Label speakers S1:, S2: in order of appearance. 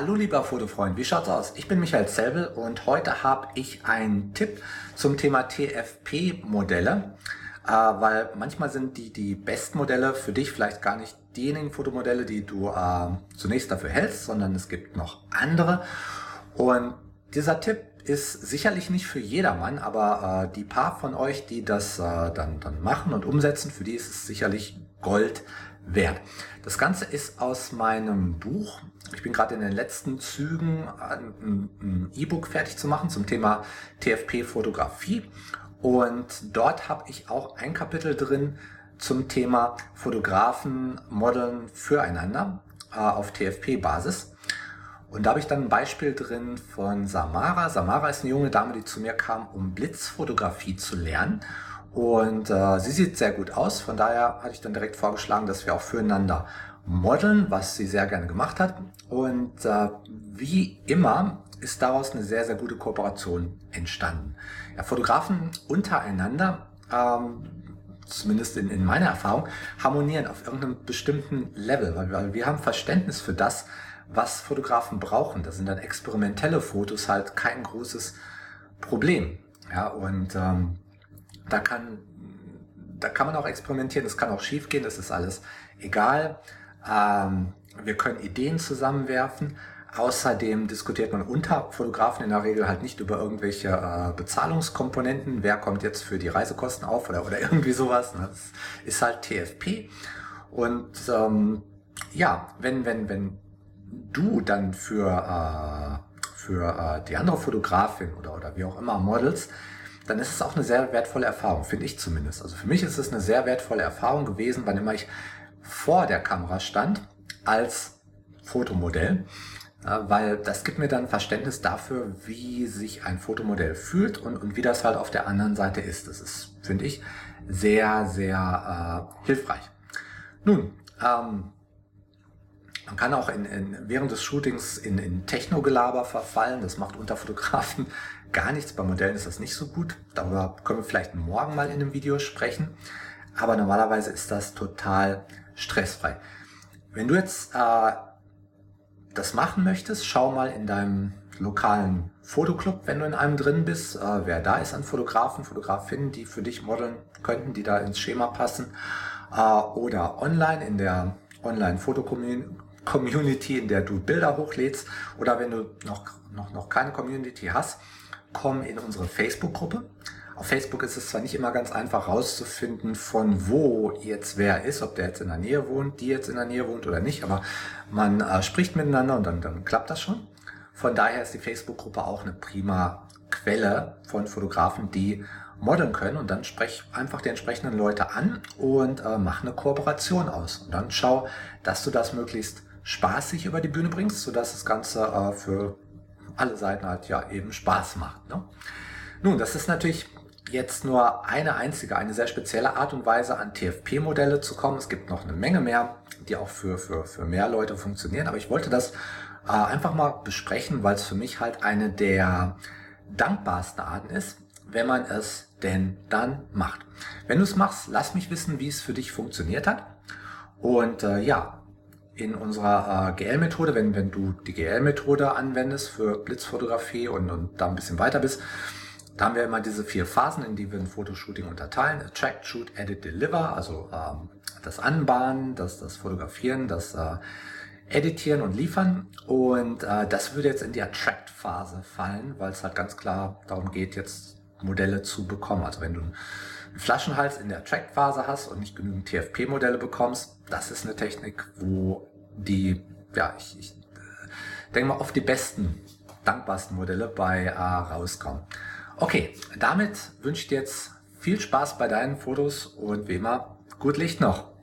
S1: Hallo lieber Fotofreund, wie schaut's aus? Ich bin Michael Zelbel und heute habe ich einen Tipp zum Thema TFP-Modelle, äh, weil manchmal sind die, die besten Modelle für dich vielleicht gar nicht diejenigen Fotomodelle, die du äh, zunächst dafür hältst, sondern es gibt noch andere. Und dieser Tipp ist sicherlich nicht für jedermann, aber äh, die paar von euch, die das äh, dann, dann machen und umsetzen, für die ist es sicherlich Gold wert. Das Ganze ist aus meinem Buch. Ich bin gerade in den letzten Zügen, ein E-Book fertig zu machen zum Thema TFP-Fotografie. Und dort habe ich auch ein Kapitel drin zum Thema Fotografen modeln füreinander äh, auf TFP-Basis. Und da habe ich dann ein Beispiel drin von Samara. Samara ist eine junge Dame, die zu mir kam, um Blitzfotografie zu lernen. Und äh, sie sieht sehr gut aus. Von daher hatte ich dann direkt vorgeschlagen, dass wir auch füreinander modeln, was sie sehr gerne gemacht hat. Und äh, wie immer ist daraus eine sehr, sehr gute Kooperation entstanden. Ja, Fotografen untereinander, ähm, zumindest in, in meiner Erfahrung, harmonieren auf irgendeinem bestimmten Level, weil, weil wir haben Verständnis für das, was Fotografen brauchen. Das sind dann experimentelle Fotos halt kein großes Problem. Ja, und ähm, da kann, da kann man auch experimentieren, das kann auch schief gehen, das ist alles egal. Ähm, wir können Ideen zusammenwerfen. Außerdem diskutiert man unter Fotografen in der Regel halt nicht über irgendwelche äh, Bezahlungskomponenten. Wer kommt jetzt für die Reisekosten auf oder, oder irgendwie sowas. Ne? Das ist halt TFP. Und ähm, ja, wenn, wenn, wenn du dann für, äh, für äh, die andere Fotografin oder, oder wie auch immer modelst, dann ist es auch eine sehr wertvolle Erfahrung, finde ich zumindest. Also für mich ist es eine sehr wertvolle Erfahrung gewesen, wann immer ich vor der Kamera stand als Fotomodell, weil das gibt mir dann Verständnis dafür, wie sich ein Fotomodell fühlt und, und wie das halt auf der anderen Seite ist. Das ist, finde ich, sehr, sehr äh, hilfreich. Nun, ähm, man kann auch in, in, während des Shootings in, in Technogelaber verfallen. Das macht unter Fotografen gar nichts. Bei Modellen ist das nicht so gut. Darüber können wir vielleicht morgen mal in einem Video sprechen. Aber normalerweise ist das total stressfrei. Wenn du jetzt äh, das machen möchtest, schau mal in deinem lokalen Fotoclub, wenn du in einem drin bist, äh, wer da ist an Fotografen, Fotografinnen, die für dich modeln könnten, die da ins Schema passen. Äh, oder online in der Online-Foto-Community, in der du Bilder hochlädst. Oder wenn du noch, noch, noch keine Community hast, komm in unsere Facebook-Gruppe. Auf Facebook ist es zwar nicht immer ganz einfach rauszufinden, von wo jetzt wer ist, ob der jetzt in der Nähe wohnt, die jetzt in der Nähe wohnt oder nicht, aber man äh, spricht miteinander und dann, dann klappt das schon. Von daher ist die Facebook-Gruppe auch eine prima Quelle von Fotografen, die modeln können und dann sprech einfach die entsprechenden Leute an und äh, mach eine Kooperation aus. Und dann schau, dass du das möglichst spaßig über die Bühne bringst, sodass das Ganze äh, für alle Seiten halt ja eben Spaß macht. Ne? Nun, das ist natürlich jetzt nur eine einzige, eine sehr spezielle Art und Weise an TFP-Modelle zu kommen. Es gibt noch eine Menge mehr, die auch für, für, für mehr Leute funktionieren. Aber ich wollte das äh, einfach mal besprechen, weil es für mich halt eine der dankbarsten Arten ist, wenn man es denn dann macht. Wenn du es machst, lass mich wissen, wie es für dich funktioniert hat. Und äh, ja, in unserer äh, GL-Methode, wenn, wenn du die GL-Methode anwendest für Blitzfotografie und, und da ein bisschen weiter bist, da haben wir immer diese vier Phasen, in die wir ein Fotoshooting unterteilen. Attract, Shoot, Edit, Deliver, also ähm, das Anbahnen, das, das Fotografieren, das äh, Editieren und Liefern. Und äh, das würde jetzt in die Attract-Phase fallen, weil es halt ganz klar darum geht, jetzt Modelle zu bekommen. Also wenn du einen Flaschenhals in der Attract-Phase hast und nicht genügend TFP-Modelle bekommst, das ist eine Technik, wo die, ja, ich, ich äh, denke mal, oft die besten, dankbarsten Modelle bei äh, rauskommen. Okay, damit wünsche ich dir jetzt viel Spaß bei deinen Fotos und wie immer, gut Licht noch.